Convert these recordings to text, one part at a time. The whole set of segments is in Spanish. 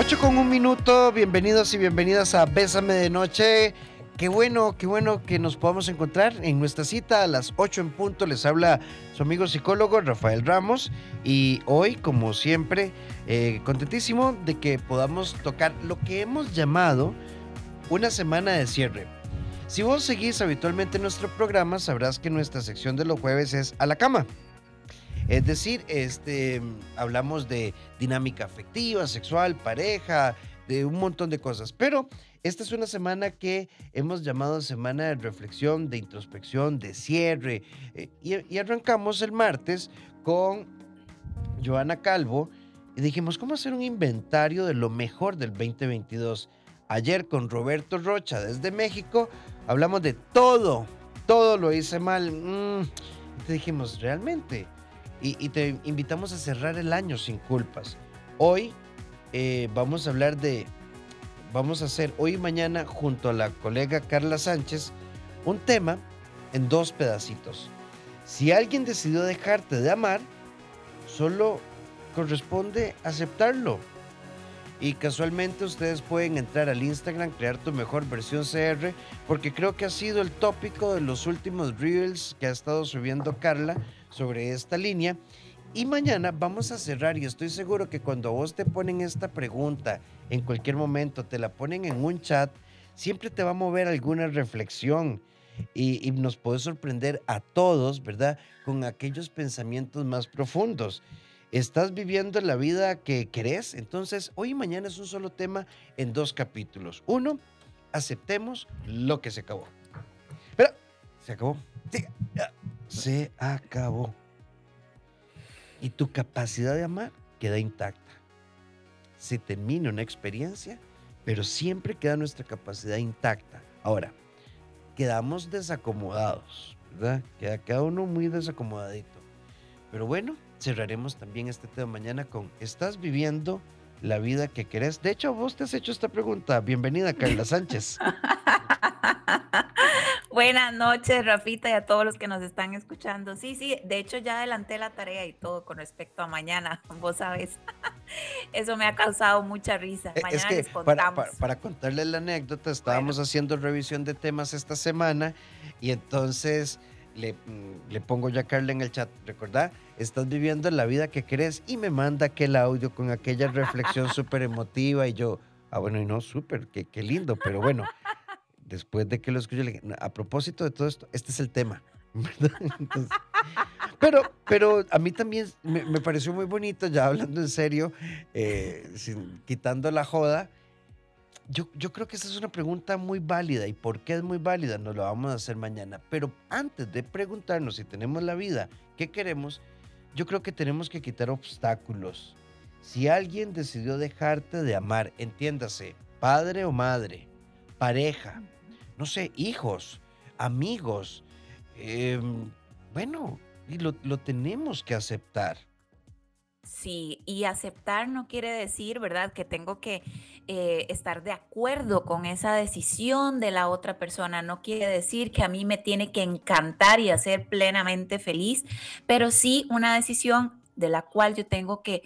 8 con un minuto, bienvenidos y bienvenidas a Bésame de Noche. Qué bueno, qué bueno que nos podamos encontrar en nuestra cita a las 8 en punto. Les habla su amigo psicólogo Rafael Ramos y hoy, como siempre, eh, contentísimo de que podamos tocar lo que hemos llamado una semana de cierre. Si vos seguís habitualmente nuestro programa, sabrás que nuestra sección de los jueves es a la cama. Es decir, este, hablamos de dinámica afectiva, sexual, pareja, de un montón de cosas. Pero esta es una semana que hemos llamado semana de reflexión, de introspección, de cierre. Eh, y, arrancamos el martes con Joana Calvo y dijimos, ¿cómo hacer un inventario de lo mejor del 2022? Ayer con Roberto Rocha desde México hablamos de todo, todo lo hice mal. Mm, te dijimos, realmente y, te invitamos a cerrar el año sin culpas. Hoy eh, vamos a hablar de, vamos a hacer hoy y mañana junto a la colega Carla Sánchez un tema en dos pedacitos. Si alguien decidió dejarte de amar, solo corresponde aceptarlo. Y casualmente ustedes pueden entrar al Instagram, crear tu mejor versión CR, porque creo que ha sido el tópico de los últimos reels que ha estado subiendo Carla sobre esta línea. Y mañana vamos a cerrar y estoy seguro que cuando vos te ponen esta pregunta, en cualquier momento te la ponen en un chat, siempre te va a mover alguna reflexión y, nos puede sorprender a todos, ¿verdad? Con aquellos pensamientos más profundos. ¿Estás viviendo la vida que querés? Entonces, hoy y mañana es un solo tema en dos capítulos. Uno, aceptemos lo que se acabó. Pero, se acabó. Se acabó. Y tu capacidad de amar queda intacta. Se termina una experiencia, pero siempre queda nuestra capacidad intacta. Ahora, quedamos desacomodados, ¿verdad? Queda cada uno muy desacomodadito. Pero bueno, cerraremos también este tema mañana con ¿estás viviendo la vida que querés? De hecho, vos te has hecho esta pregunta. Bienvenida, Carla Sánchez. Buenas noches, Rafita, y a todos los que nos están escuchando. Sí, sí, de hecho ya adelanté la tarea y todo con respecto a mañana, vos sabes. Eso me ha causado mucha risa. E, mañana es que para, para, contarles la anécdota, estábamos haciendo revisión de temas esta semana y entonces le, mm, le pongo ya a Carla en el chat, ¿recordá? Estás viviendo la vida que querés y me manda aquel audio con aquella reflexión súper emotiva y yo, ah, bueno, y no, súper, qué, qué lindo, pero bueno después de que lo escuché, le dije, a propósito de todo esto, este es el tema. pero, pero a mí también me, pareció muy bonito, ya hablando en serio, eh, quitando la joda. Yo, creo que esa es una pregunta muy válida. ¿Y por qué es muy válida? Nos lo vamos a hacer mañana. Pero antes de preguntarnos si tenemos la vida que queremos, yo creo que tenemos que quitar obstáculos. Si alguien decidió dejarte de amar, entiéndase, padre o madre, pareja, no sé, hijos, amigos. Em, bueno, y lo, tenemos que aceptar. Sí, y aceptar no quiere decir, ¿verdad?, que tengo que eh, estar de acuerdo con esa decisión de la otra persona. No quiere decir que a mí me tiene que encantar y hacer plenamente feliz, pero sí una decisión de la cual yo tengo que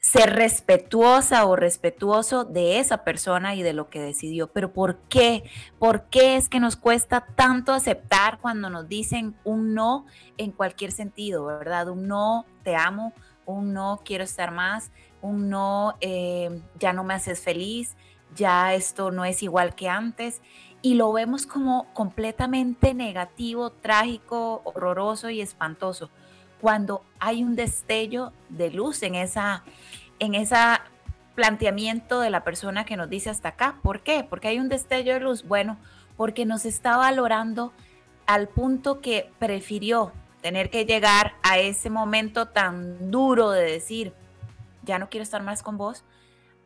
ser respetuosa o respetuoso de esa persona y de lo que decidió. Pero ¿por qué? ¿Por qué es que nos cuesta tanto aceptar cuando nos dicen un no en cualquier sentido, verdad? Un no, te amo, un no, quiero estar más, un no, eh, ya no me haces feliz, ya esto no es igual que antes. Y lo vemos como completamente negativo, trágico, horroroso y espantoso cuando hay un destello de luz en esa en ese planteamiento de la persona que nos dice hasta acá. ¿Por qué? Porque hay un destello de luz. Bueno, porque nos está valorando al punto que prefirió tener que llegar a ese momento tan duro de decir, ya no quiero estar más con vos,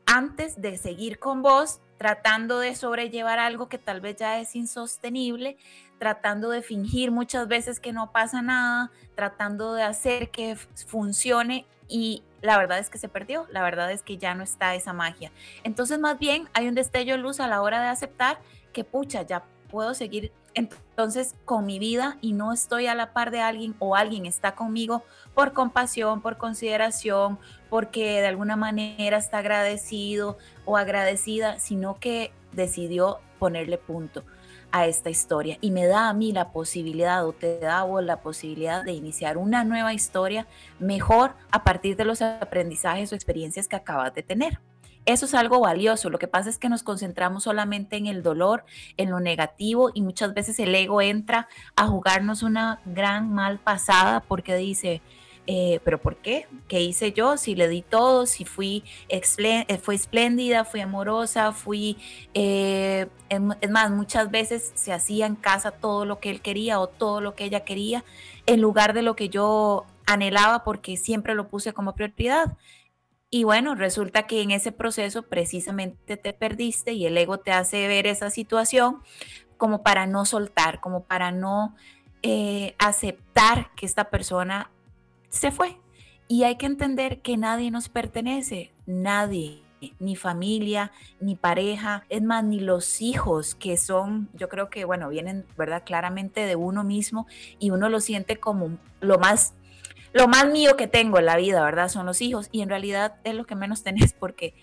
antes de seguir con vos tratando de sobrellevar algo que tal vez ya es insostenible, tratando de fingir muchas veces que no pasa nada, tratando de hacer que funcione y la verdad es que se perdió, la verdad es que ya no está esa magia. Entonces más bien hay un destello de luz a la hora de aceptar que pucha, ya puedo seguir entonces con mi vida y no estoy a la par de alguien o alguien está conmigo por compasión, por consideración, porque de alguna manera está agradecido o agradecida, sino que decidió ponerle punto a esta historia y me da a mí la posibilidad o te da a vos la posibilidad de iniciar una nueva historia mejor a partir de los aprendizajes o experiencias que acabas de tener. Eso es algo valioso. Lo que pasa es que nos concentramos solamente en el dolor, en lo negativo y muchas veces el ego entra a jugarnos una gran mal pasada porque dice, eh, pero ¿por qué? ¿Qué hice yo? Si le di todo, si fui, eh, fui espléndida, fui amorosa, fui... Eh, es más, muchas veces se hacía en casa todo lo que él quería o todo lo que ella quería en lugar de lo que yo anhelaba porque siempre lo puse como prioridad. Y bueno, resulta que en ese proceso precisamente te perdiste y el ego te hace ver esa situación como para no soltar, como para no aceptar que esta persona se fue. Y hay que entender que nadie nos pertenece, nadie, ni familia, ni pareja, es más, ni los hijos que son, yo creo que, bueno, vienen, ¿verdad? Claramente de uno mismo y uno lo siente como lo más, lo más mío que tengo en la vida, ¿verdad? Son los hijos y en realidad es lo que menos tenés porque,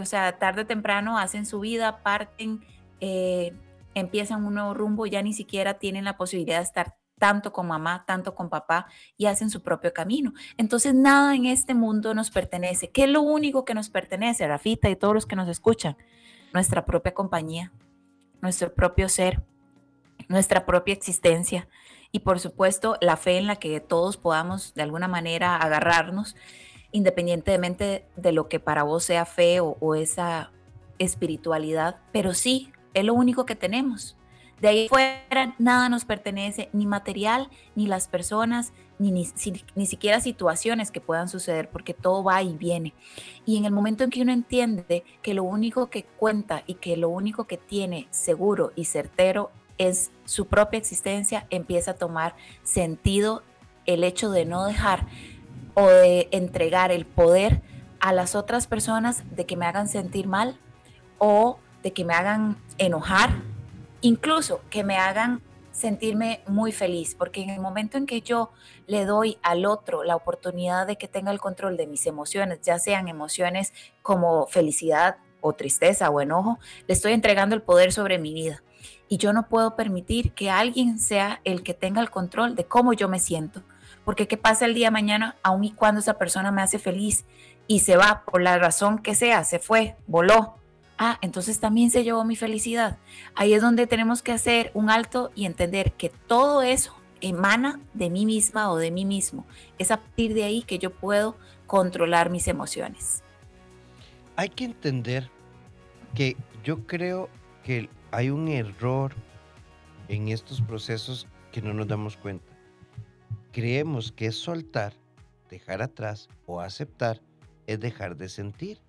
o sea, tarde o temprano hacen su vida, parten, eh, empiezan un nuevo rumbo, ya ni siquiera tienen la posibilidad de estar tanto con mamá, tanto con papá, y hacen su propio camino. Entonces, nada en este mundo nos pertenece. ¿Qué es lo único que nos pertenece, Rafita y todos los que nos escuchan? Nuestra propia compañía, nuestro propio ser, nuestra propia existencia y, por supuesto, la fe en la que todos podamos de alguna manera agarrarnos, independientemente de lo que para vos sea fe o, esa espiritualidad, pero sí, es lo único que tenemos de ahí fuera nada nos pertenece, ni material, ni las personas, ni, ni, ni, siquiera situaciones que puedan suceder, porque todo va y viene. Y en el momento en que uno entiende que lo único que cuenta y que lo único que tiene seguro y certero es su propia existencia, empieza a tomar sentido el hecho de no dejar o de entregar el poder a las otras personas de que me hagan sentir mal o de que me hagan enojar incluso que me hagan sentirme muy feliz, porque en el momento en que yo le doy al otro la oportunidad de que tenga el control de mis emociones, ya sean emociones como felicidad o tristeza o enojo, le estoy entregando el poder sobre mi vida. Y yo no puedo permitir que alguien sea el que tenga el control de cómo yo me siento, porque qué pasa el día de mañana, aun y cuando esa persona me hace feliz y se va por la razón que sea, se fue, voló, ah, entonces también se llevó mi felicidad. Ahí es donde tenemos que hacer un alto y entender que todo eso emana de mí misma o de mí mismo. Es a partir de ahí que yo puedo controlar mis emociones. Hay que entender que yo creo que hay un error en estos procesos que no nos damos cuenta. Creemos que soltar, dejar atrás o aceptar es dejar de sentir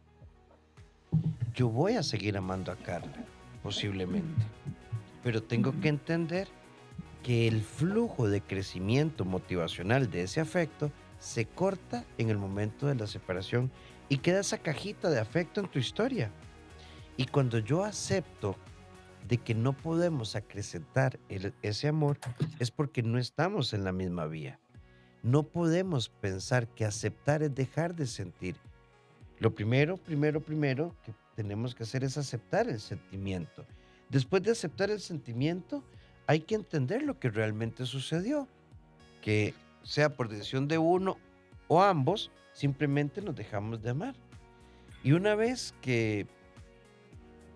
yo voy a seguir amando a Carla, posiblemente. Pero tengo que entender que el flujo de crecimiento motivacional de ese afecto se corta en el momento de la separación y queda esa cajita de afecto en tu historia. Y cuando yo acepto de que no podemos acrecentar ese amor, es porque no estamos en la misma vía. No podemos pensar que aceptar es dejar de sentir. Lo primero, primero, primero que tenemos que hacer es aceptar el sentimiento. Después de aceptar el sentimiento, hay que entender lo que realmente sucedió. Que sea por decisión de uno o ambos, simplemente nos dejamos de amar. Y una vez que,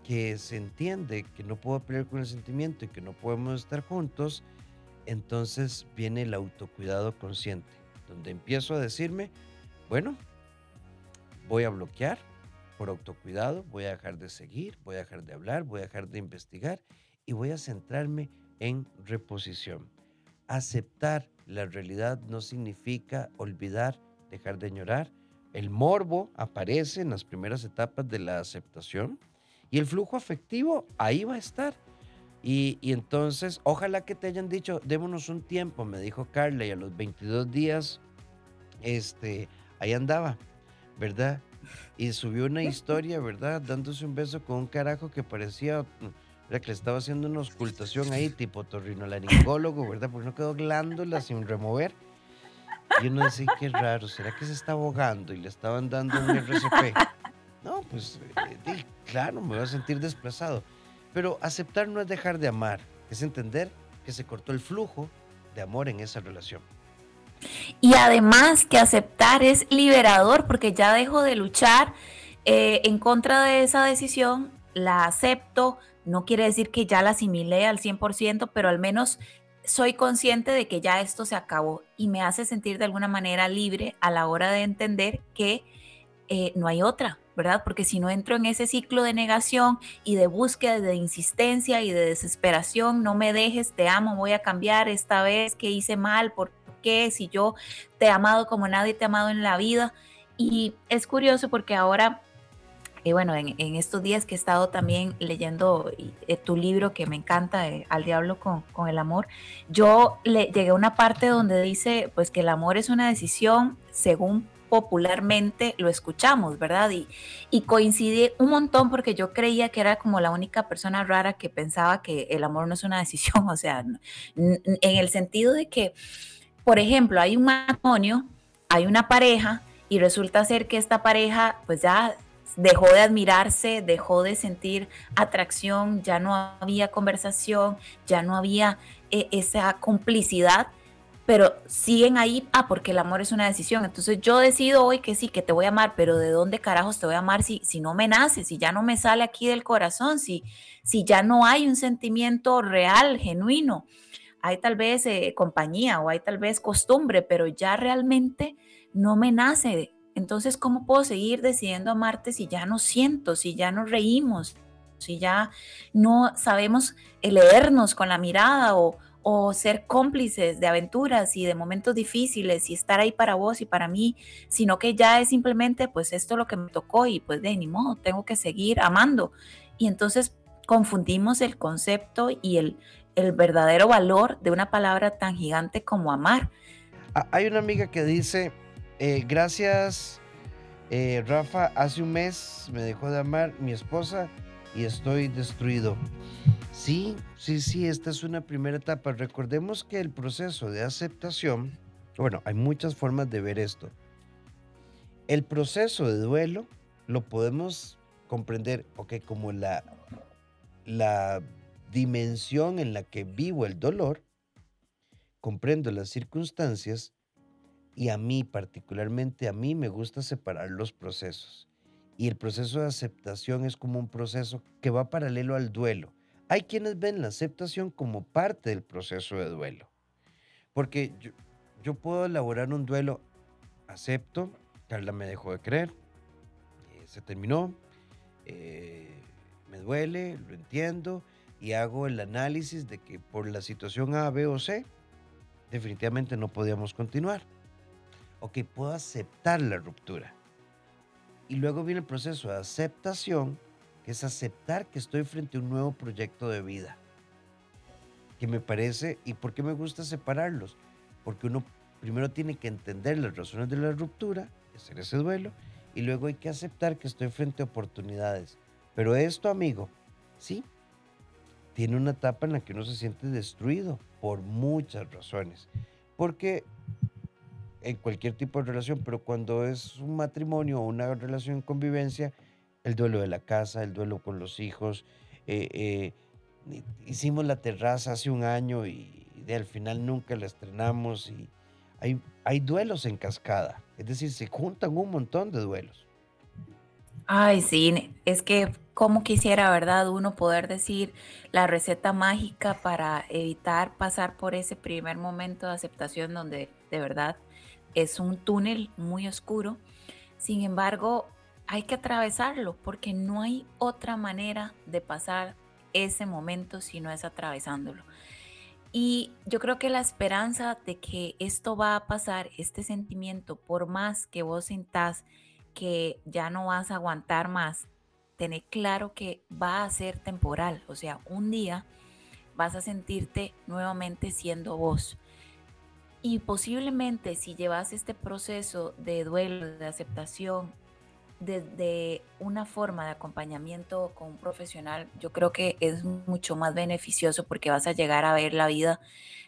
que se entiende que no puedo pelear con el sentimiento y que no podemos estar juntos, entonces viene el autocuidado consciente, donde empiezo a decirme, bueno, voy a bloquear, por autocuidado, voy a dejar de seguir, voy a dejar de hablar, voy a dejar de investigar y voy a centrarme en reposición. Aceptar la realidad no significa olvidar, dejar de llorar. El morbo aparece en las primeras etapas de la aceptación y el flujo afectivo ahí va a estar. Y, entonces, ojalá que te hayan dicho, démonos un tiempo, me dijo Carla, y a los 22 días, este, ahí andaba, ¿verdad? y subió una historia, ¿verdad? Dándose un beso con un carajo que parecía, que le estaba haciendo una auscultación ahí, tipo torrinolaringólogo, ¿verdad? Porque no quedó glándula sin remover. Y uno dice, qué raro, ¿será que se está ahogando y le estaban dando un RCP? No, pues eh, claro, me voy a sentir desplazado. Pero aceptar no es dejar de amar, es entender que se cortó el flujo de amor en esa relación. Y además que aceptar es liberador porque ya dejo de luchar eh, en contra de esa decisión, la acepto, no quiere decir que ya la asimilé al 100%, pero al menos soy consciente de que ya esto se acabó y me hace sentir de alguna manera libre a la hora de entender que eh, no hay otra, ¿verdad? Porque si no entro en ese ciclo de negación y de búsqueda, de insistencia y de desesperación, no me dejes, te amo, voy a cambiar esta vez que hice mal, ¿por qué? Si yo te he amado como nadie te ha amado en la vida. Y es curioso porque ahora y bueno, en, estos días que he estado también leyendo eh, tu libro que me encanta, eh, Al Diablo con, con, el Amor, yo le llegué a una parte donde dice pues que el amor es una decisión según popularmente lo escuchamos, ¿verdad? Y, y coincide un montón porque yo creía que era como la única persona rara que pensaba que el amor no es una decisión, o sea, en el sentido de que, por ejemplo, hay un matrimonio, hay una pareja y resulta ser que esta pareja pues ya dejó de admirarse, dejó de sentir atracción, ya no había conversación, ya no había eh, esa complicidad, pero siguen ahí, ah, porque el amor es una decisión. Entonces yo decido hoy que sí, que te voy a amar, pero ¿de dónde carajos te voy a amar si, si no me nace, si ya no me sale aquí del corazón, si, si ya no hay un sentimiento real, genuino? Hay tal vez eh, compañía o hay tal vez costumbre, pero ya realmente no me nace entonces, ¿cómo puedo seguir decidiendo amarte si ya no siento, si ya no reímos, si ya no sabemos leernos con la mirada o, ser cómplices de aventuras y de momentos difíciles y estar ahí para vos y para mí, sino que ya es simplemente, pues esto es lo que me tocó y pues de ni modo, tengo que seguir amando. Y entonces confundimos el concepto y el, el verdadero valor de una palabra tan gigante como amar. Hay una amiga que dice, eh, gracias, eh, Rafa. Hace un mes me dejó de amar mi esposa y estoy destruido. Sí, sí, sí, esta es una primera etapa. Recordemos que el proceso de aceptación, bueno, hay muchas formas de ver esto. El proceso de duelo lo podemos comprender, ok, como la, la dimensión en la que vivo el dolor, comprendo las circunstancias y a mí particularmente, a mí me gusta separar los procesos. Y el proceso de aceptación es como un proceso que va paralelo al duelo. Hay quienes ven la aceptación como parte del proceso de duelo. Porque yo, puedo elaborar un duelo, acepto, Carla me dejó de creer, eh, se terminó, eh, me duele, lo entiendo y hago el análisis de que por la situación A, B o C, definitivamente no podíamos continuar o que puedo aceptar la ruptura. Y luego viene el proceso de aceptación, que es aceptar que estoy frente a un nuevo proyecto de vida. Que me parece, ¿y por qué me gusta separarlos? Porque uno primero tiene que entender las razones de la ruptura, hacer ese duelo, y luego hay que aceptar que estoy frente a oportunidades. Pero esto, amigo, sí, tiene una etapa en la que uno se siente destruido por muchas razones. Porque en cualquier tipo de relación, pero cuando es un matrimonio o una relación en convivencia, el duelo de la casa, el duelo con los hijos. Eh, eh, hicimos la terraza hace un año y, al final nunca la estrenamos y hay, hay duelos en cascada, es decir, se juntan un montón de duelos. Ay, sí, es que como quisiera, ¿verdad? Uno poder decir la receta mágica para evitar pasar por ese primer momento de aceptación donde de verdad es un túnel muy oscuro. Sin embargo, hay que atravesarlo porque no hay otra manera de pasar ese momento si no es atravesándolo. Y yo creo que la esperanza de que esto va a pasar, este sentimiento, por más que vos sintás que ya no vas a aguantar más, tener claro que va a ser temporal. O sea, un día vas a sentirte nuevamente siendo vos. Y posiblemente si llevas este proceso de duelo, de aceptación, desde una forma de acompañamiento con un profesional, yo creo que es mucho más beneficioso porque vas a llegar a ver la vida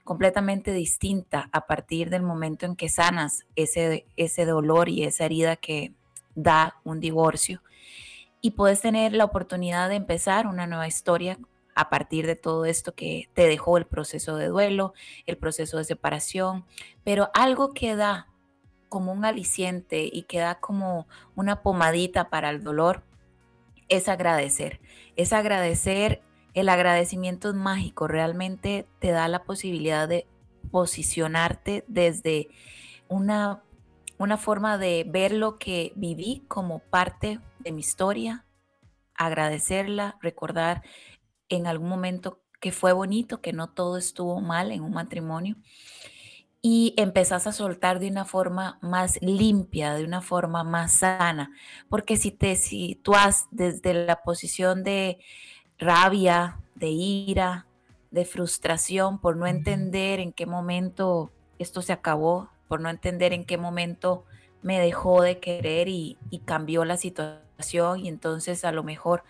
completamente distinta a partir del momento en que sanas ese, ese dolor y esa herida que da un divorcio. Y puedes tener la oportunidad de empezar una nueva historia a partir de todo esto que te dejó el proceso de duelo, el proceso de separación, pero algo que da como un aliciente y que da como una pomadita para el dolor es agradecer, es agradecer, el agradecimiento es mágico, realmente te da la posibilidad de posicionarte desde una, una forma de ver lo que viví como parte de mi historia, agradecerla, recordar en algún momento que fue bonito, que no todo estuvo mal en un matrimonio y empezás a soltar de una forma más limpia, de una forma más sana, porque si te sitúas desde la posición de rabia, de ira, de frustración por no entender en qué momento esto se acabó, por no entender en qué momento me dejó de querer y, y cambió la situación y entonces a lo mejor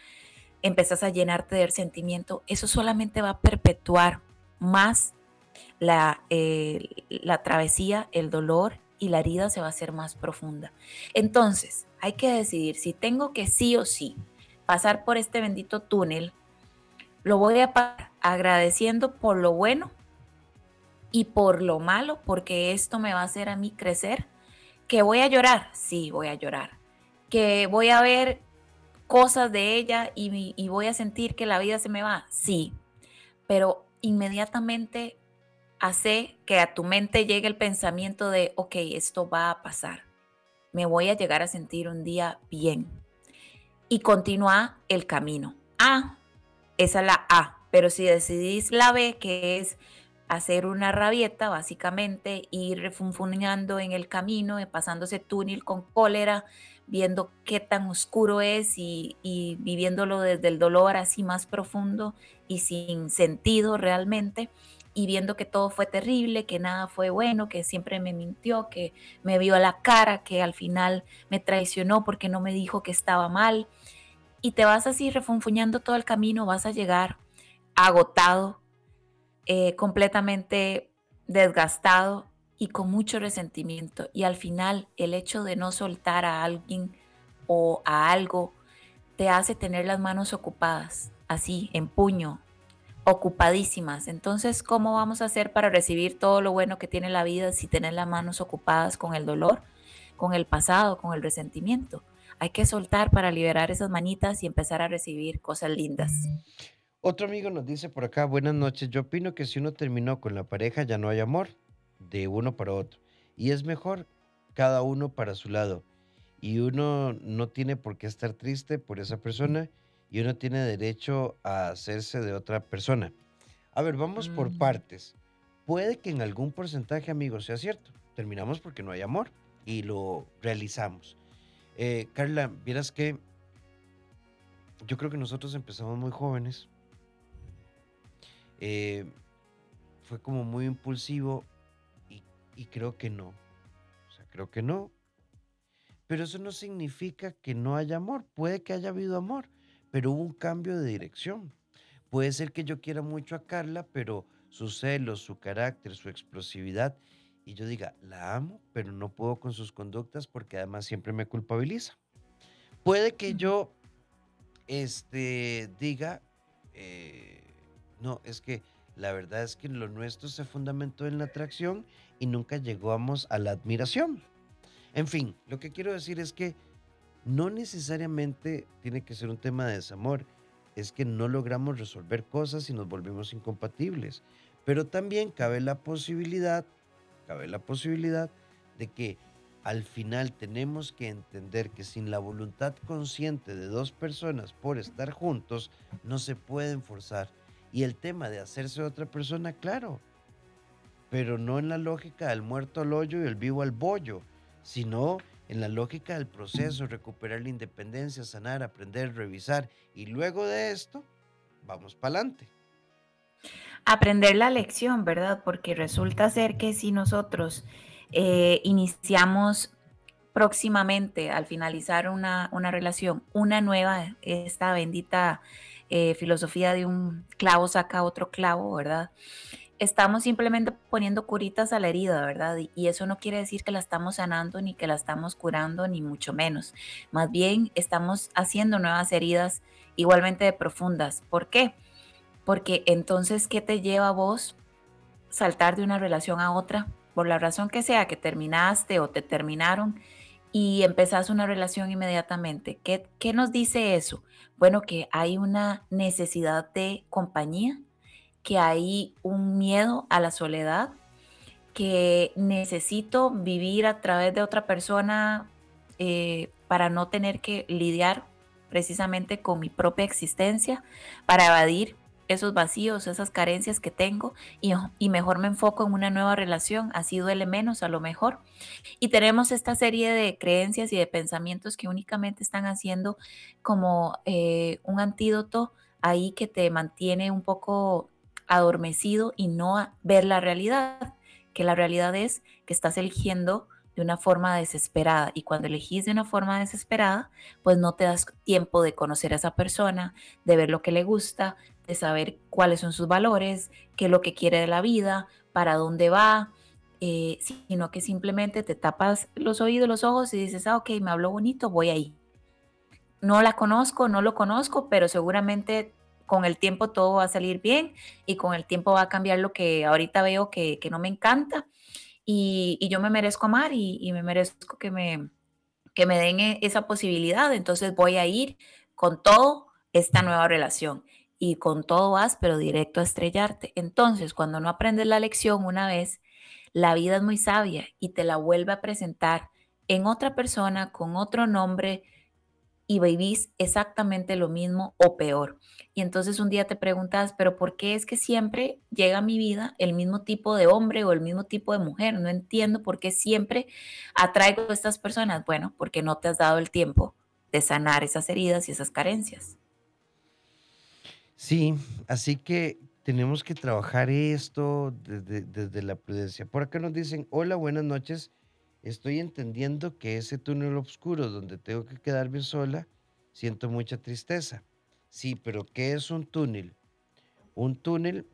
empezás a llenarte de sentimiento, eso solamente va a perpetuar más la, eh, la travesía, el dolor y la herida se va a hacer más profunda. Entonces, hay que decidir si tengo que sí o sí pasar por este bendito túnel, lo voy a pasar agradeciendo por lo bueno y por lo malo, porque esto me va a hacer a mí crecer. Que voy a llorar, sí, voy a llorar. Que voy a ver cosas de ella y, voy a sentir que la vida se me va, sí, pero inmediatamente hace que a tu mente llegue el pensamiento de, ok, esto va a pasar, me voy a llegar a sentir un día bien. Y continúa el camino. A, esa es la A, pero si decidís la B, que es hacer una rabieta, básicamente, ir refunfuñando en el camino, pasando ese túnel con cólera, viendo qué tan oscuro es y, viviéndolo desde el dolor así más profundo y sin sentido realmente y viendo que todo fue terrible, que nada fue bueno, que siempre me mintió, que me vio a la cara, que al final me traicionó porque no me dijo que estaba mal. Y te vas así refunfuñando todo el camino, vas a llegar agotado, eh, completamente desgastado y con mucho resentimiento. Y al final el hecho de no soltar a alguien o a algo te hace tener las manos ocupadas, así, en puño, ocupadísimas. Entonces, ¿cómo vamos a hacer para recibir todo lo bueno que tiene la vida si tener las manos ocupadas con el dolor, con el pasado, con el resentimiento? Hay que soltar para liberar esas manitas y empezar a recibir cosas lindas. Otro amigo nos dice por acá, buenas noches, yo opino que si uno terminó con la pareja ya no hay amor, de uno para otro. Y es mejor cada uno para su lado. Y uno no tiene por qué estar triste por esa persona y uno tiene derecho a hacerse de otra persona. A ver, vamos por mm. partes. Puede que en algún porcentaje, amigos, sea cierto. Terminamos porque no hay amor y lo realizamos. Eh, Carla, vieras que yo creo que nosotros empezamos muy jóvenes. Eh, fue como muy impulsivo y creo que no. O sea, creo que no. Pero eso no significa que no haya amor. Puede que haya habido amor, pero hubo un cambio de dirección. Puede ser que yo quiera mucho a Carla, pero su celos, su carácter, su explosividad, y yo diga, la amo, pero no puedo con sus conductas porque además siempre me culpabiliza. Puede que yo este, diga, eh, no, es que la verdad es que lo nuestro se fundamentó en la atracción y nunca llegamos a la admiración. En fin, lo que quiero decir es que no necesariamente tiene que ser un tema de desamor, es que no logramos resolver cosas y nos volvemos incompatibles. Pero también cabe la posibilidad, cabe la posibilidad de que al final tenemos que entender que sin la voluntad consciente de dos personas por estar juntos, no se pueden forzar y el tema de hacerse otra persona, claro, pero no en la lógica del muerto al hoyo y el vivo al bollo, sino en la lógica del proceso, recuperar la independencia, sanar, aprender, revisar y luego de esto, vamos para adelante. Aprender la lección, ¿verdad? Porque resulta ser que si nosotros eh, iniciamos próximamente, al finalizar una, una relación, una nueva, esta bendita eh, filosofía de un clavo saca otro clavo, ¿verdad? Estamos simplemente poniendo curitas a la herida, ¿verdad? Y eso no quiere decir que la estamos sanando, ni que la estamos curando, ni mucho menos. Más bien estamos haciendo nuevas heridas igualmente de profundas. ¿Por qué? Porque entonces, ¿qué te lleva a vos saltar de una relación a otra? Por la razón que sea, que terminaste o te terminaron y empezás una relación inmediatamente. ¿Qué, ¿Qué nos dice eso? Bueno, que hay una necesidad de compañía, que hay un miedo a la soledad, que necesito vivir a través de otra persona eh, para no tener que lidiar precisamente con mi propia existencia, para evadir esos vacíos, esas carencias que tengo y, mejor me enfoco en una nueva relación, así duele menos a lo mejor. Y tenemos esta serie de creencias y de pensamientos que únicamente están haciendo como eh, un antídoto ahí que te mantiene un poco adormecido y no ver la realidad, que la realidad es que estás eligiendo de una forma desesperada. Y cuando elegís de una forma desesperada, pues no te das tiempo de conocer a esa persona, de ver lo que le gusta, de saber cuáles son sus valores, qué es lo que quiere de la vida, para dónde va, eh, sino que simplemente te tapas los oídos, los ojos y dices, ah, ok, me habló bonito, voy ahí. No la conozco, no lo conozco, pero seguramente con el tiempo todo va a salir bien y con el tiempo va a cambiar lo que ahorita veo que, no me encanta y, yo me merezco amar y, me merezco que me, que me den e, esa posibilidad. Entonces voy a ir con todo esta nueva relación y con todo vas, pero directo a estrellarte. Entonces, cuando no aprendes la lección una vez, la vida es muy sabia y te la vuelve a presentar en otra persona, con otro nombre, y vivís exactamente lo mismo o peor. Y entonces un día te preguntas, pero ¿por qué es que siempre llega a mi vida el mismo tipo de hombre o el mismo tipo de mujer? No entiendo por qué siempre atraigo a estas personas. Bueno, porque no te has dado el tiempo de sanar esas heridas y esas carencias. Sí, así que tenemos que trabajar esto desde, desde la prudencia. Por acá nos dicen, hola, buenas noches estoy entendiendo que ese túnel oscuro donde tengo que quedarme sola, siento mucha tristeza. Sí, pero ¿qué es un túnel? Un túnel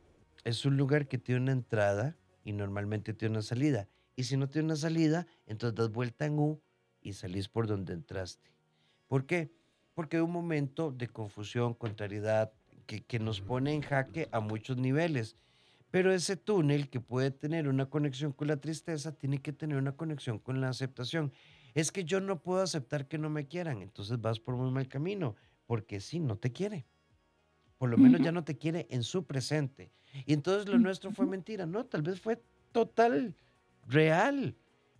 es un lugar que tiene una entrada y normalmente tiene una salida. Y si no tiene una salida, entonces das vuelta en U y salís por donde entraste. ¿Por qué? Porque hay un momento de confusión, contrariedad, que, que nos pone en jaque a muchos niveles. Pero ese túnel que puede tener una conexión con la tristeza, tiene que tener una conexión con la aceptación. Es que yo no puedo aceptar que no me quieran, entonces vas por muy mal camino, porque sí, no te quiere. Por lo menos ya no te quiere en su presente. Y entonces lo nuestro fue mentira. No, tal vez fue total, real,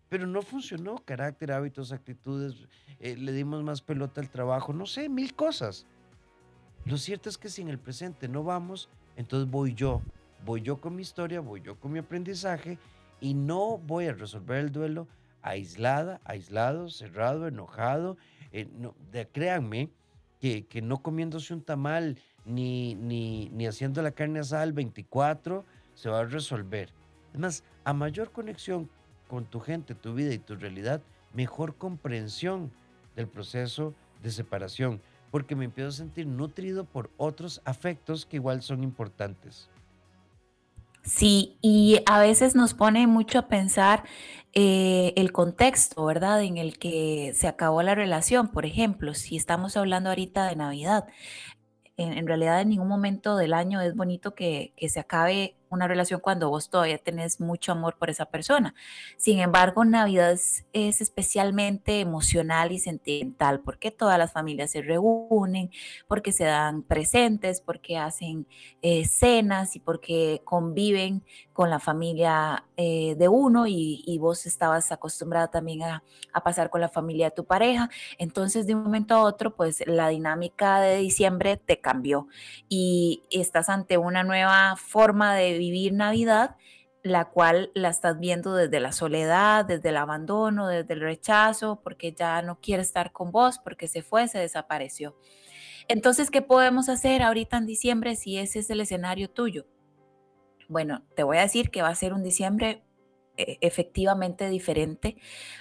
pero no funcionó. Carácter, hábitos, actitudes, eh, le dimos más pelota al trabajo, no sé, mil cosas. Lo cierto es que si en el presente no vamos, entonces voy yo voy yo con mi historia, voy yo con mi aprendizaje y no voy a resolver el duelo aislada, aislado, cerrado, enojado. Eh, no, créanme que, que, no comiéndose un tamal ni, ni, ni haciendo la carne asada al 24 se va a resolver. Además, a mayor conexión con tu gente, tu vida y tu realidad, mejor comprensión del proceso de separación, porque me empiezo a sentir nutrido por otros afectos que igual son importantes. Sí, y a veces nos pone mucho a pensar eh, el contexto, ¿verdad? En el que se acabó la relación. Por ejemplo, si estamos hablando ahorita de Navidad, en, realidad en ningún momento del año es bonito que, que se acabe una relación cuando vos todavía tenés mucho amor por esa persona. Sin embargo, Navidad es, especialmente emocional y sentimental porque todas las familias se reúnen, porque se dan presentes, porque hacen eh, cenas y porque conviven con la familia eh, de uno y, vos estabas acostumbrada también a, a pasar con la familia de tu pareja. Entonces, de un momento a otro, pues la dinámica de diciembre te cambió y estás ante una nueva forma de vivir Navidad, la cual la estás viendo desde la soledad, desde el abandono, desde el rechazo, porque ya no quiere estar con vos, porque se fue, se desapareció. Entonces, ¿qué podemos hacer ahorita en diciembre si ese es el escenario tuyo? Bueno, te voy a decir que va a ser un diciembre eh, efectivamente diferente.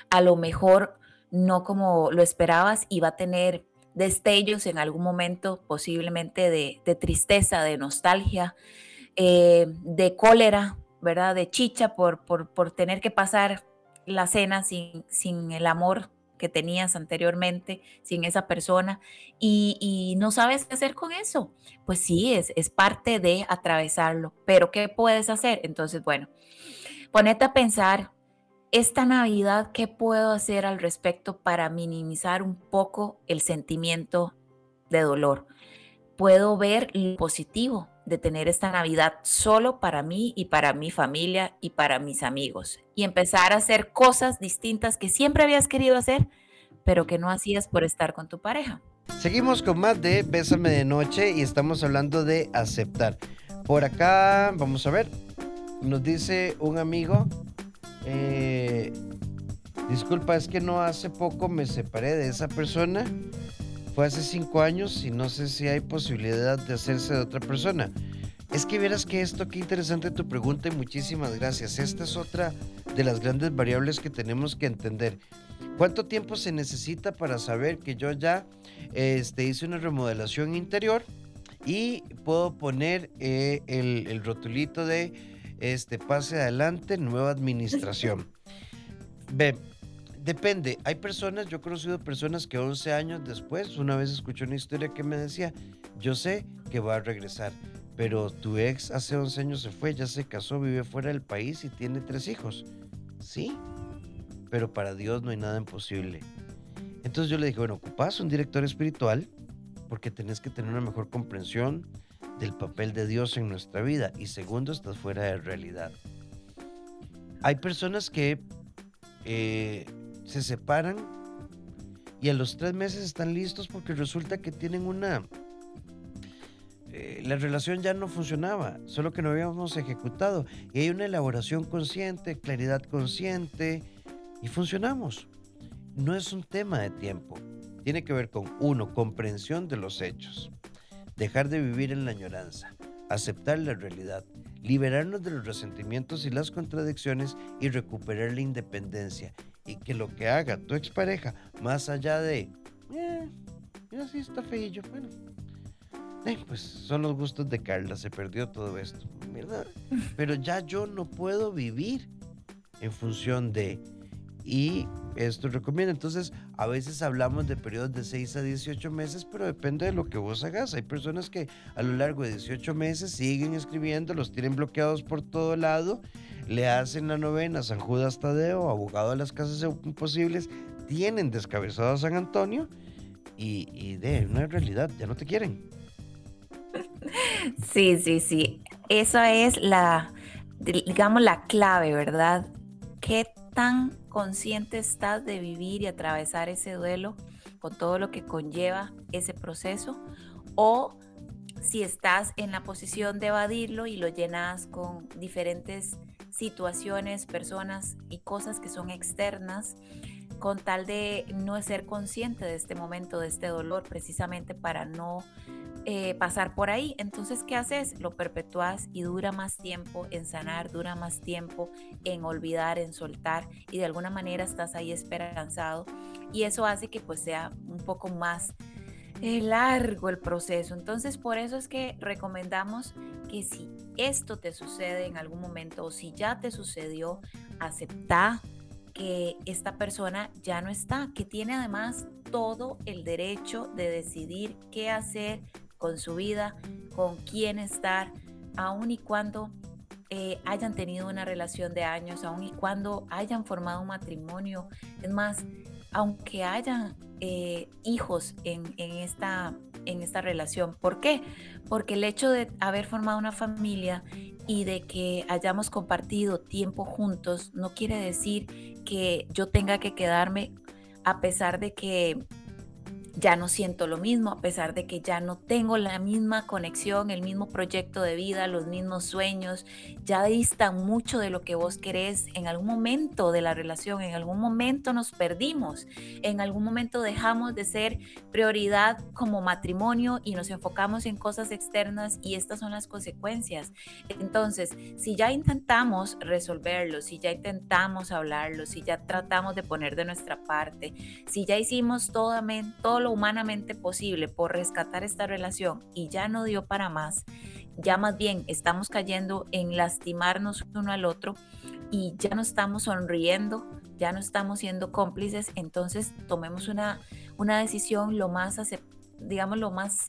A lo mejor no como lo esperabas y va a tener destellos en algún momento posiblemente de, tristeza, de nostalgia, eh, de cólera, ¿verdad? De chicha por, por, tener que pasar la cena sin, sin el amor que tenías anteriormente, sin esa persona, y, no sabes qué hacer con eso. Pues sí, es, es parte de atravesarlo, pero ¿qué puedes hacer? Entonces, bueno, ponete a pensar esta Navidad, ¿qué puedo hacer al respecto para minimizar un poco el sentimiento de dolor? Puedo ver lo positivo de tener esta Navidad solo para mí y para mi familia y para mis amigos y empezar a hacer cosas distintas que siempre habías querido hacer, pero que no hacías por estar con tu pareja. Seguimos con más de Bésame de Noche y estamos hablando de aceptar. Por acá, vamos a ver, nos dice un amigo, eh, disculpa, es que no hace poco me separé de esa persona. Fue hace cinco años y no sé si hay posibilidad de hacerse de otra persona. Es que verás que esto, qué interesante tu pregunta y muchísimas gracias. Esta es otra de las grandes variables que tenemos que entender. ¿Cuánto tiempo se necesita para saber que yo ya este, hice una remodelación interior y puedo poner eh, el, el rotulito de este, pase adelante, nueva administración. Ve, depende. Hay personas, yo he conocido personas que 11 años después, una vez escuché una historia que me decía, yo sé que va a regresar, pero tu ex hace 11 años se fue, ya se casó, vive fuera del país y tiene tres hijos. Sí, pero para Dios no hay nada imposible. Entonces yo le dije, bueno, ocupas un director espiritual porque tenés que tener una mejor comprensión del papel de Dios en nuestra vida y segundo, estás fuera de realidad. Hay personas que eh, se separan y a los tres meses están listos porque resulta que tienen una... Eh, la relación ya no funcionaba, solo que no habíamos ejecutado. Y hay una elaboración consciente, claridad consciente y funcionamos. No es un tema de tiempo, tiene que ver con, uno, comprensión de los hechos dejar de vivir en la añoranza, aceptar la realidad, liberarnos de los resentimientos y las contradicciones y recuperar la independencia. Y que lo que haga tu expareja, más allá de, eh, mira está feillo, bueno, eh, pues son los gustos de Carla, se perdió todo esto, ¿verdad? Pero ya yo no puedo vivir en función de y esto recomienda. Entonces, a veces hablamos de periodos de 6 a 18 meses, pero depende de lo que vos hagas. Hay personas que a lo largo de 18 meses siguen escribiendo, los tienen bloqueados por todo lado, le hacen la novena San Judas Tadeo, abogado de las casas imposibles, tienen descabezado a San Antonio y, de una realidad, ya no te quieren. Sí, sí, sí. Esa es la, digamos, la clave, ¿verdad? ¿Qué tan consciente estás de vivir y atravesar ese duelo con todo lo que conlleva ese proceso o si estás en la posición de evadirlo y lo llenas con diferentes situaciones, personas y cosas que son externas con tal de no ser consciente de este momento, de este dolor, precisamente para no eh, pasar por ahí. Entonces, ¿qué haces? Lo perpetúas y dura más tiempo en sanar, dura más tiempo en olvidar, en soltar y de alguna manera estás ahí esperanzado y eso hace que pues sea un poco más eh, largo el proceso. Entonces, por eso es que recomendamos que si esto te sucede en algún momento o si ya te sucedió, acepta que esta persona ya no está, que tiene además todo el derecho de decidir qué hacer, con su vida, con quién estar, aun y cuando eh, hayan tenido una relación de años, aun y cuando hayan formado un matrimonio. Es más, aunque hayan eh, hijos en, esta, en esta relación. ¿Por qué? Porque el hecho de haber formado una familia y de que hayamos compartido tiempo juntos no quiere decir que yo tenga que quedarme a pesar de que ya no siento lo mismo, a pesar de que ya no tengo la misma conexión, el mismo proyecto de vida, los mismos sueños, ya distan mucho de lo que vos querés. En algún momento de la relación, en algún momento nos perdimos, en algún momento dejamos de ser prioridad como matrimonio y nos enfocamos en cosas externas y estas son las consecuencias. Entonces, si ya intentamos resolverlo, si ya intentamos hablarlo, si ya tratamos de poner de nuestra parte, si ya hicimos todo, todo lo humanamente posible por rescatar esta relación y ya no dio para más, ya más bien estamos cayendo en lastimarnos uno al otro y ya no estamos sonriendo, ya no estamos siendo cómplices, entonces tomemos una, una decisión lo más, digamos, lo más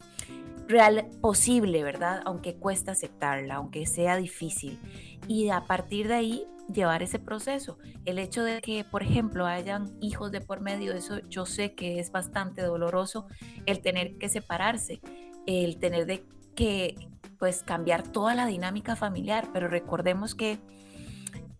real posible, ¿verdad? Aunque cuesta aceptarla, aunque sea difícil. Y a partir de ahí, llevar ese proceso. El hecho de que, por ejemplo, hayan hijos de por medio, eso yo sé que es bastante doloroso, el tener que separarse, el tener de que, pues, cambiar toda la dinámica familiar, pero recordemos que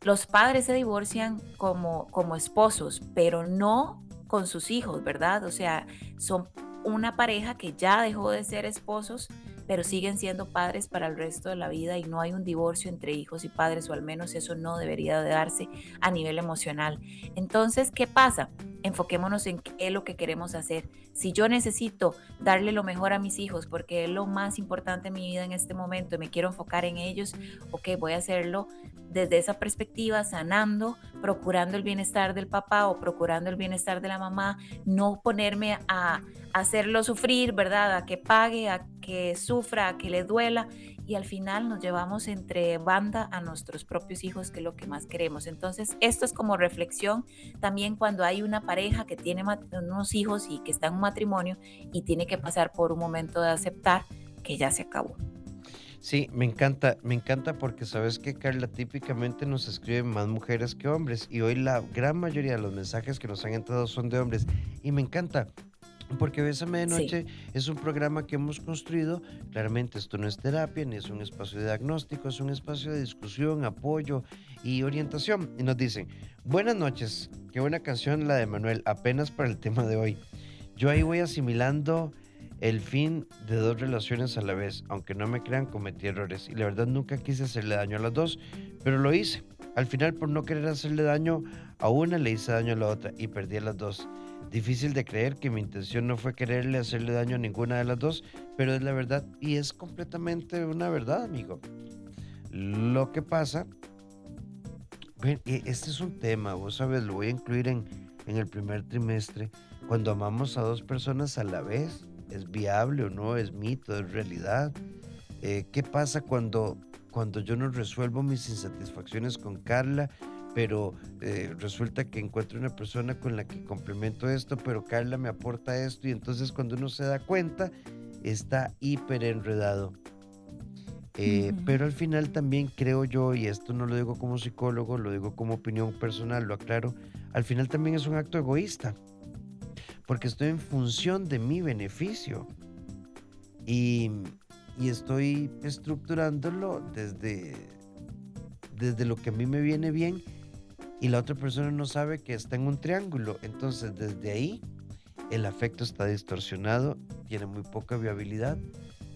los padres se divorcian como, como esposos, pero no con sus hijos, ¿verdad? O sea, son una pareja que ya dejó de ser esposos, pero siguen siendo padres para el resto de la vida y no hay un divorcio entre hijos y padres, o al menos eso no debería de darse a nivel emocional. Entonces, ¿qué pasa? Enfoquémonos en qué es lo que queremos hacer. Si yo necesito darle lo mejor a mis hijos porque es lo más importante en mi vida en este momento y me quiero enfocar en ellos, ok, voy a hacerlo desde esa perspectiva, sanando, procurando el bienestar del papá o procurando el bienestar de la mamá, no ponerme a hacerlo sufrir, ¿verdad? A que pague, a que sufra, a que le duela y al final nos llevamos entre banda a nuestros propios hijos, que es lo que más queremos. Entonces, esto es como reflexión también cuando hay una pareja que tiene unos hijos y que está en un matrimonio y tiene que pasar por un momento de aceptar que ya se acabó. Sí, me encanta, me encanta porque sabes que Carla típicamente nos escriben más mujeres que hombres y hoy la gran mayoría de los mensajes que nos han entrado son de hombres y me encanta porque Besa Medianoche es un programa que hemos construido. Claramente esto no es terapia, ni es un espacio de diagnóstico, es un espacio de discusión, apoyo y orientación. Y nos dicen, buenas noches, qué buena canción la de Manuel, apenas para el tema de hoy. Yo ahí voy asimilando el fin de dos relaciones a la vez. Aunque no me crean, cometí errores. Y la verdad nunca quise hacerle daño a las dos, pero lo hice. Al final, por no querer hacerle daño a una, le hice daño a la otra y perdí a las dos. Difícil de creer que mi intención no fue quererle hacerle daño a ninguna de las dos, pero es la verdad y es completamente una verdad, amigo. Lo que pasa, e, este es un tema, vos sabes, lo voy a incluir en, en el primer trimestre. Cuando amamos a dos personas a la vez, ¿es viable o no? ¿Es mito? ¿Es realidad? Eh, ¿Qué pasa cuando, cuando yo no resuelvo mis insatisfacciones con Carla pero eh, resulta que encuentro una persona con la que complemento esto, pero Carla me aporta esto y entonces cuando uno se da cuenta está hiper enredado. Eh, pero al final también creo yo, y esto no lo digo como psicólogo, lo digo como opinión personal, lo aclaro, al final también es un acto egoísta, porque estoy en función de mi beneficio y, y estoy estructurándolo desde, desde lo que a mí me viene bien y la otra persona no sabe que está en un triángulo. Entonces desde ahí el afecto está distorsionado, tiene muy poca viabilidad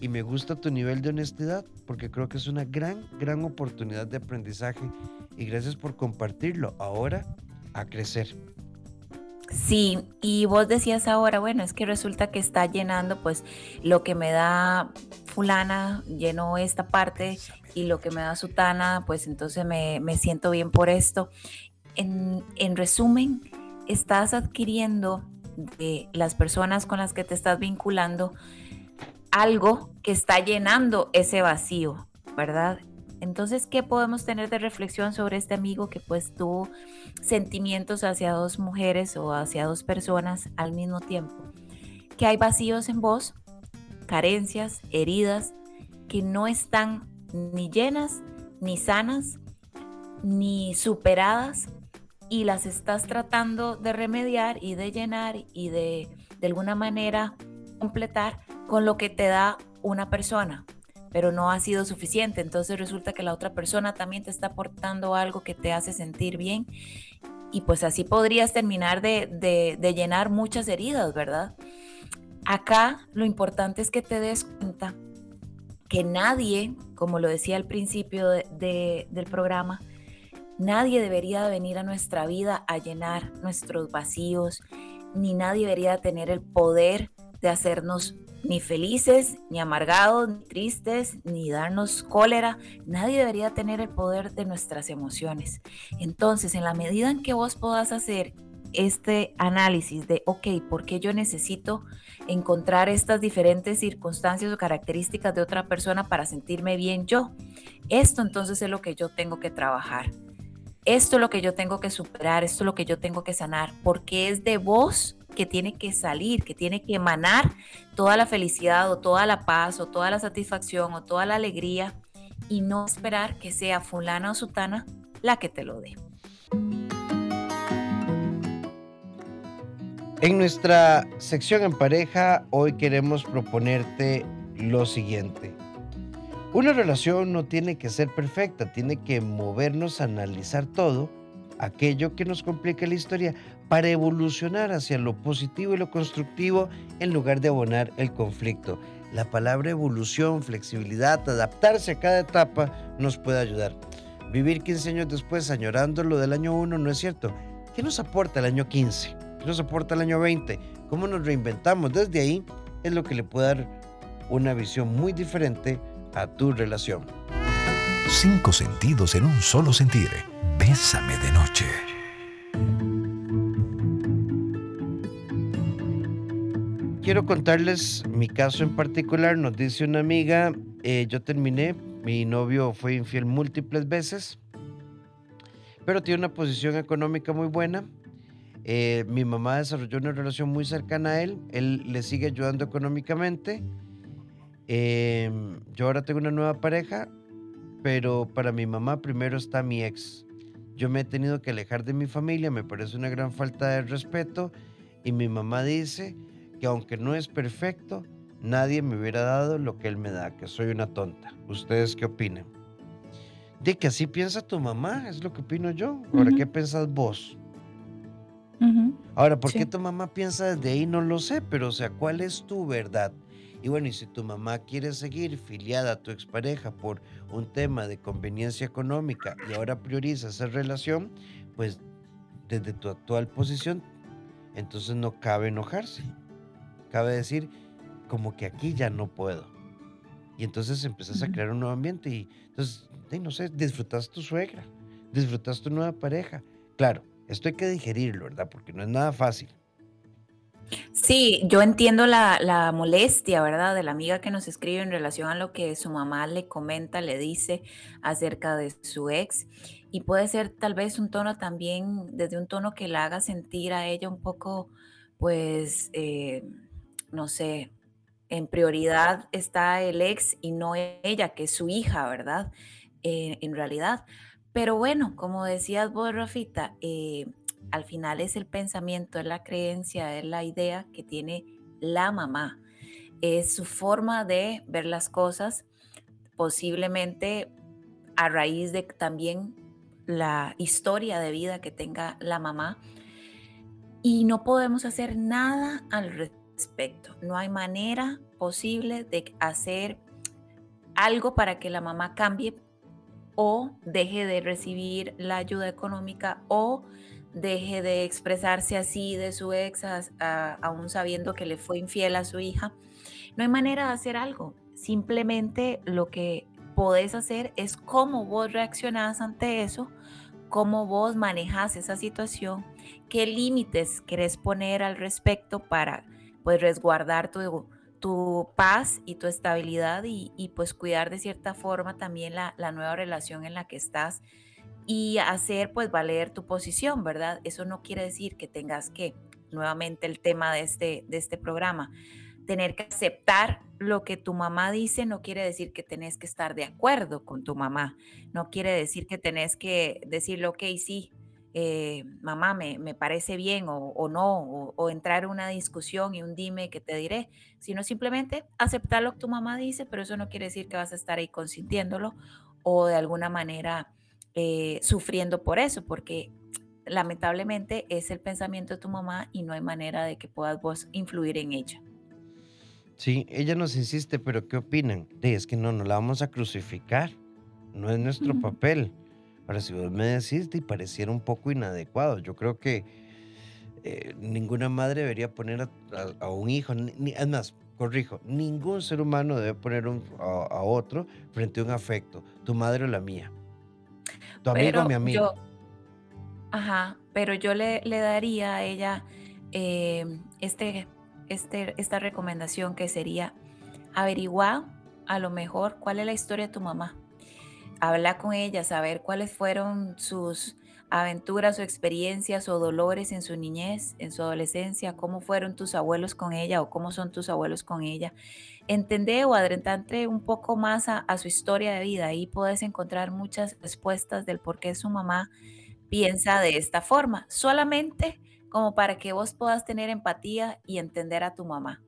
y me gusta tu nivel de honestidad porque creo que es una gran, gran oportunidad de aprendizaje y gracias por compartirlo. Ahora a crecer. Sí, y vos decías ahora, bueno, es que resulta que está llenando pues lo que me da fulana, llenó esta parte y lo que me da sutana, pues entonces me, me siento bien por esto en, resumen, estás adquiriendo de las personas con las que te estás vinculando algo que está llenando ese vacío, ¿verdad? Entonces, ¿qué podemos tener de reflexión sobre este amigo que pues tuvo sentimientos hacia dos mujeres o hacia dos personas al mismo tiempo? Que hay vacíos en vos, carencias, heridas, que no están ni llenas, ni sanas, ni superadas y las estás tratando de remediar y de llenar y de de alguna manera completar con lo que te da una persona, pero no ha sido suficiente. Entonces resulta que la otra persona también te está aportando algo que te hace sentir bien y pues así podrías terminar de, de, llenar muchas heridas, ¿verdad? Acá lo importante es que te des cuenta que nadie, como lo decía al principio del programa, nadie debería venir a nuestra vida a llenar nuestros vacíos, ni nadie debería tener el poder de hacernos ni felices, ni amargados, ni tristes, ni darnos cólera. Nadie debería tener el poder de nuestras emociones. Entonces, en la medida en que vos puedas hacer este análisis de, ok, ¿por qué yo necesito encontrar estas diferentes circunstancias o características de otra persona para sentirme bien yo? Esto entonces es lo que yo tengo que trabajar. Esto es lo que yo tengo que superar, esto es lo que yo tengo que sanar, porque es de vos que tiene que salir, que tiene que emanar toda la felicidad o toda la paz o toda la satisfacción o toda la alegría y no esperar que sea fulana o sutana la que te lo dé. En nuestra sección en pareja, hoy queremos proponerte lo siguiente. Una relación no tiene que ser perfecta, tiene que movernos a analizar todo aquello que nos complica la historia para evolucionar hacia lo positivo y lo constructivo en lugar de abonar el conflicto. La palabra evolución, flexibilidad, adaptarse a cada etapa nos puede ayudar. Vivir 15 años después añorando lo del año 1 no es cierto. ¿Qué nos aporta el año 15? ¿Qué nos aporta el año 20? ¿Cómo nos reinventamos? Desde ahí es lo que le puede dar una visión muy diferente a tu relación. Cinco sentidos en un solo sentir. Bésame de noche. Quiero contarles mi caso en particular. Nos dice una amiga, eh, yo terminé, mi novio fue infiel múltiples veces, pero tiene una posición económica muy buena. Eh, mi mamá desarrolló una relación muy cercana a él, él le sigue ayudando económicamente. Em, yo ahora tengo una nueva pareja, pero para mi mamá primero está mi ex. Yo me he tenido que alejar de mi familia, me parece una gran falta de respeto y mi mamá dice que aunque no es perfecto, nadie me hubiera dado lo que él me da, que soy una tonta. ¿Ustedes qué opinan? De que así piensa tu mamá, es lo que opino yo. Ahora, ¿qué piensas vos? Ahora, ¿por qué tu mamá piensa desde ahí? No lo sé, pero o sea, ¿cuál es tu verdad? Y bueno, y si tu mamá quiere seguir filiada a tu expareja por un tema de conveniencia económica y ahora prioriza esa relación, pues desde tu actual posición, entonces no cabe enojarse. Cabe decir, como que aquí ya no puedo. Y entonces empezás a crear un nuevo ambiente y entonces, no sé, disfrutas tu suegra, disfrutas tu nueva pareja. Claro, esto hay que digerirlo, ¿verdad? Porque no es nada fácil. Sí, yo entiendo la, molestia, ¿verdad? De la amiga que nos escribe en relación a lo que su mamá le comenta, le dice acerca de su ex. Y puede ser tal vez un tono también, desde un tono que la haga sentir a ella un poco, pues, eh, no sé, en prioridad está el ex y no ella, que es su hija, ¿verdad? Eh, en realidad. Pero bueno, como decías vos, Rafita, eh, al final es el pensamiento, es la creencia, es la idea que tiene la mamá. Es su forma de ver las cosas, posiblemente a raíz de también la historia de vida que tenga la mamá. Y no podemos hacer nada al respecto. No hay manera posible de hacer algo para que la mamá cambie o deje de recibir la ayuda económica o deje de expresarse así de su ex, aún sabiendo que le fue infiel a su hija. No hay manera de hacer algo. Simplemente lo que podés hacer es cómo vos reaccionás ante eso, cómo vos manejas esa situación, qué límites querés poner al respecto para pues resguardar tu, tu paz y tu estabilidad y, pues cuidar de cierta forma también la, la nueva relación en la que estás y hacer pues valer tu posición, ¿verdad? Eso no quiere decir que tengas que, nuevamente el tema de este, de este programa, tener que aceptar lo que tu mamá dice no quiere decir que tenés que estar de acuerdo con tu mamá, no quiere decir que tenés que decirle, ok, sí, eh, mamá, me, me, parece bien o, no, o, entrar en una discusión y un dime que te diré, sino simplemente aceptar lo que tu mamá dice, pero eso no quiere decir que vas a estar ahí consintiéndolo o de alguna manera eh, sufriendo por eso, porque lamentablemente es el pensamiento de tu mamá y no hay manera de que puedas vos influir en ella. Sí, ella nos insiste, pero ¿qué opinan? De, es que no, no la vamos a crucificar. No es nuestro papel. Ahora, si vos me decís, y pareciera un poco inadecuado. Yo creo que eh, ninguna madre debería poner a, a- a un hijo, ni, ni- es más, corrijo, ningún ser humano debe poner un- a, a otro frente a un afecto, tu madre o la mía, tu amigo mi Pero amigo. yo, ajá, pero yo le, le daría a ella eh, este, este, esta recomendación que sería averiguar a lo mejor cuál es la historia de tu mamá. Hablar con ella, saber cuáles fueron sus aventuras o experiencias o dolores en su niñez, en su adolescencia, cómo fueron tus abuelos con ella o cómo son tus abuelos con ella. Entender o adentrarte un poco más a, su historia de vida. Ahí puedes encontrar muchas respuestas del por qué su mamá piensa de esta forma, solamente como para que vos puedas tener empatía y entender a tu mamá.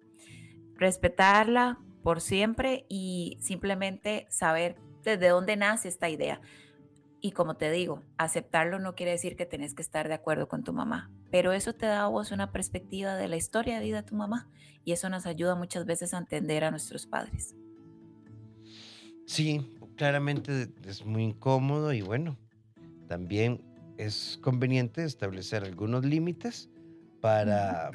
Respetarla por siempre y simplemente saber desde dónde nace esta idea. Y como te digo, aceptarlo no quiere decir que tenés que estar de acuerdo con tu mamá, pero eso te da a vos una perspectiva de la historia de vida de tu mamá y eso nos ayuda muchas veces a entender a nuestros padres. Sí, claramente es muy incómodo y bueno, también es conveniente establecer algunos límites para,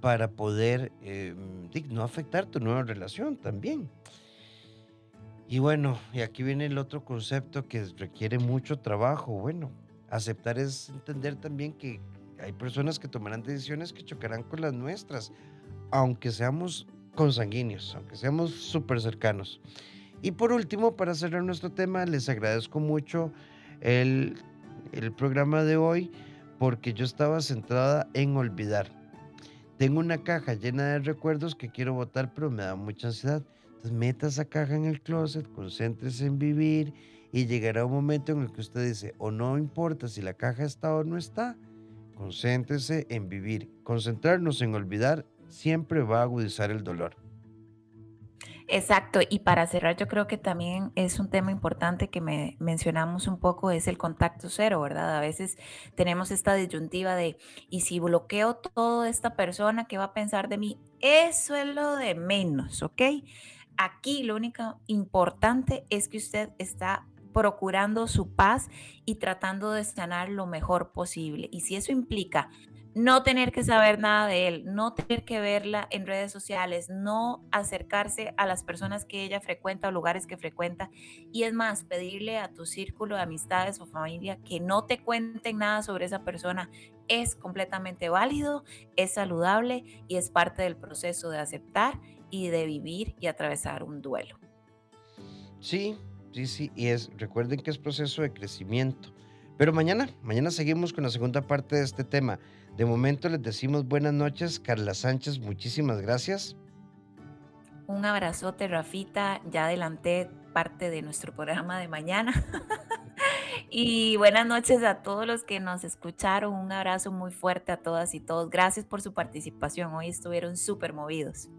para poder eh, di- no afectar tu nueva relación también. Y bueno, y aquí viene el otro concepto que requiere mucho trabajo. Bueno, aceptar es entender también que hay personas que tomarán decisiones que chocarán con las nuestras, aunque seamos consanguíneos, aunque seamos súper cercanos. Y por último, para cerrar nuestro tema, les agradezco mucho el, el programa de hoy porque yo estaba centrada en olvidar. Tengo una caja llena de recuerdos que quiero botar, pero me da mucha ansiedad. Entonces, meta esa caja en el closet, concéntrese en vivir y llegará un momento en el que usted dice, o no importa si la caja está o no está, concéntrese en vivir. Concentrarnos en olvidar siempre va a agudizar el dolor. Exacto, y para cerrar, yo creo que también es un tema importante que me mencionamos un poco, es el contacto cero, ¿verdad? A veces tenemos esta disyuntiva de, y si bloqueo todo de esta persona, ¿qué va a pensar de mí? Eso es lo de menos, ¿ok? Aquí lo único importante es que usted está procurando su paz y tratando de sanar lo mejor posible. Y si eso implica no tener que saber nada de él, no tener que verla en redes sociales, no acercarse a las personas que ella frecuenta o lugares que frecuenta. Y es más, pedirle a tu círculo de amistades o familia que no te cuenten nada sobre esa persona es completamente válido, es saludable y es parte del proceso de aceptar y de vivir y atravesar un duelo. Sí, sí, sí, y es, recuerden que es proceso de crecimiento. Pero mañana, mañana seguimos con la segunda parte de este tema. De momento les decimos buenas noches, Carla Sánchez, muchísimas gracias. Un abrazote, Rafita. Ya adelanté parte de nuestro programa de mañana. y buenas noches a todos los que nos escucharon. Un abrazo muy fuerte a todas y todos. Gracias por su participación. Hoy estuvieron súper movidos.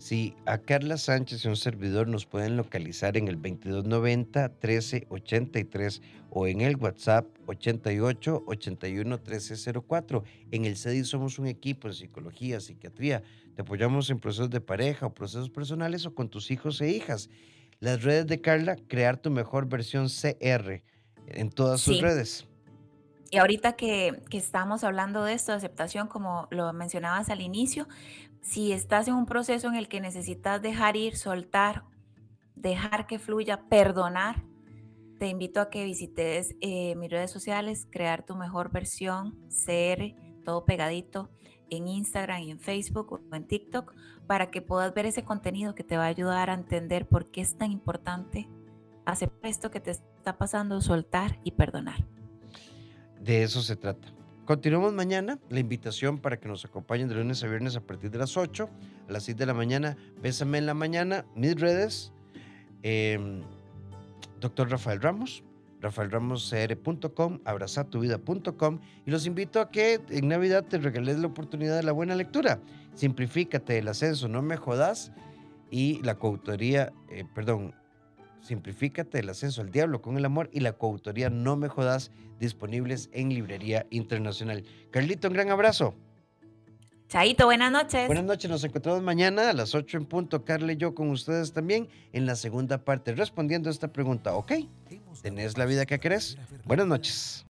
Sí, a Carla Sánchez y un servidor nos pueden localizar en el 2290-1383 o en el WhatsApp 88-81-1304. En el CEDI somos un equipo en psicología, psiquiatría. Te apoyamos en procesos de pareja o procesos personales o con tus hijos e hijas. Las redes de Carla, crear tu mejor versión CR en todas sus Sí. redes. Y ahorita que, estamos hablando de esto, de aceptación, como lo mencionabas al inicio, si estás en un proceso en el que necesitas dejar ir, soltar, dejar que fluya, perdonar, te invito a que visites eh, mis redes sociales, crear tu mejor versión, CR, todo pegadito, en Instagram y en Facebook o en TikTok, para que puedas ver ese contenido que te va a ayudar a entender por qué es tan importante aceptar esto que te está pasando, soltar y perdonar. De eso se trata. Continuamos mañana. La invitación para que nos acompañen de lunes a viernes a partir de las 8 a las 6 de la mañana. Bésame en la mañana. Mis redes. eh, Doctor Rafael Ramos. rafaelramoscr.com, abrazatuvida.com y los invito a que en Navidad te regales la oportunidad de la buena lectura. Simplifícate el ascenso, no me jodas y la coautoría, eh, perdón, Simplifícate el ascenso al diablo con el amor y la coautoría No me jodas disponibles en Librería Internacional. Carlito, un gran abrazo. Chaito, buenas noches. Buenas noches, nos encontramos mañana a las 8 en punto. Carla y yo con ustedes también en la segunda parte respondiendo a esta pregunta. ¿Ok? ¿Tenés la vida que querés? Buenas noches.